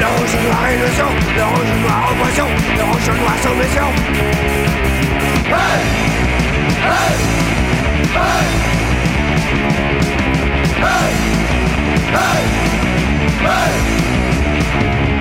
L'orange noir est le sang, l'orange noir en poisson, l'orange noir sans maison. Hey Hey Hey Hey Hey Hey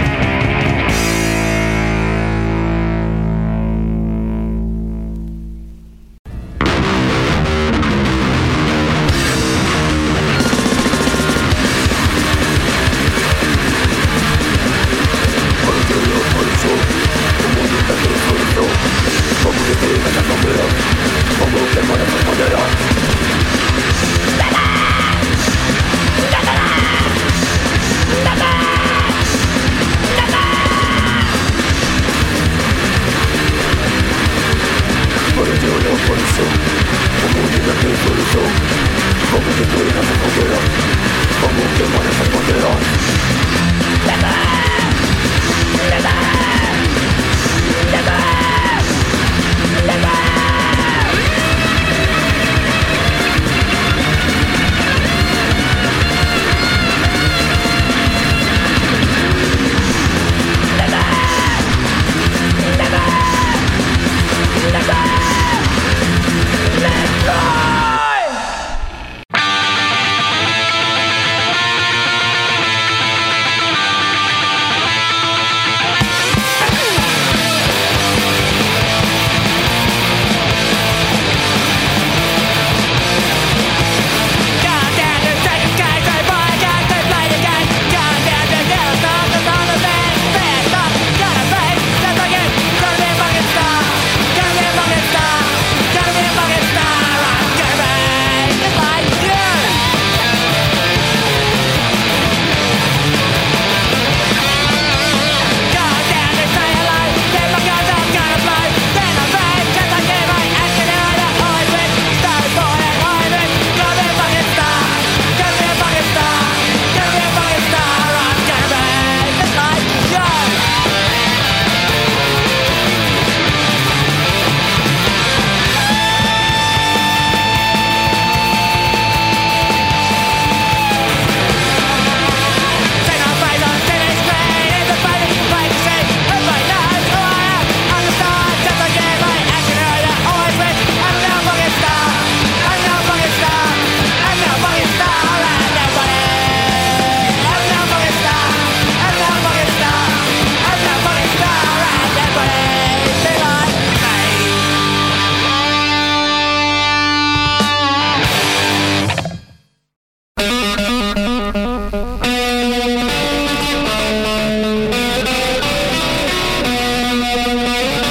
Música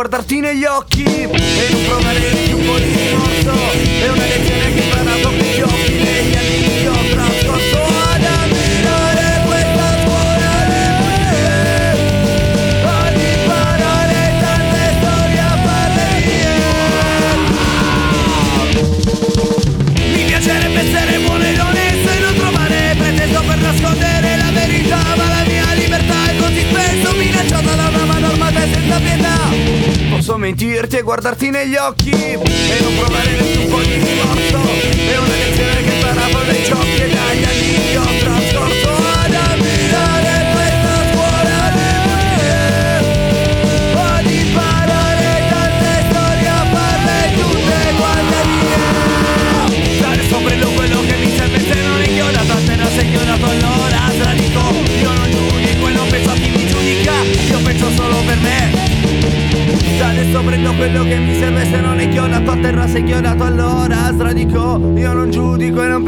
guardar tiempo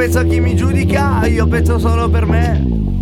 penso a chi mi giudica, io penso solo per me.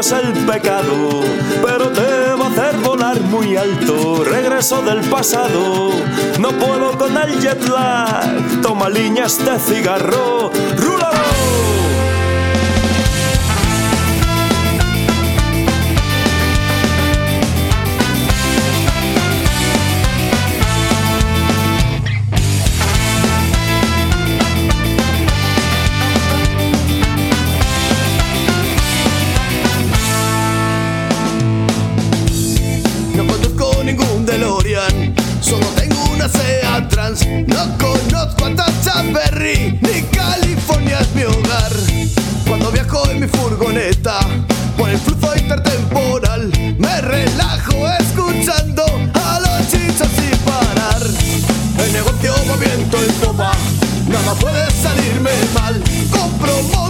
es el pecado, pero te va a hacer volar muy alto. Regreso del pasado, no puedo con el jet lag. Toma líneas de cigarro, No conozco a Tacha Berry, ni California es mi hogar. Cuando viajo en mi furgoneta, por el flujo intertemporal, me relajo escuchando a los chichos sin parar. El negocio va viento en popa, nada puede salirme mal. Compro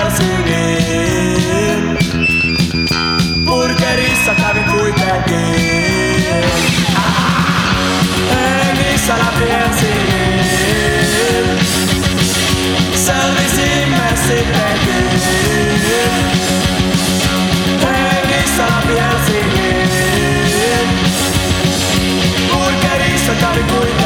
having to it again. Ah, e mi sarà pensiero. Servizi messi perché. E mi sarà pensiero. Bulgari saltare cui